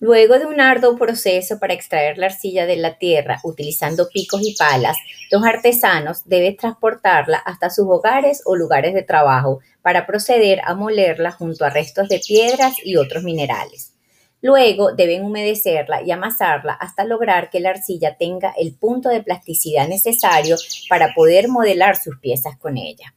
Luego de un arduo proceso para extraer la arcilla de la tierra utilizando picos y palas, los artesanos deben transportarla hasta sus hogares o lugares de trabajo para proceder a molerla junto a restos de piedras y otros minerales. Luego deben humedecerla y amasarla hasta lograr que la arcilla tenga el punto de plasticidad necesario para poder modelar sus piezas con ella.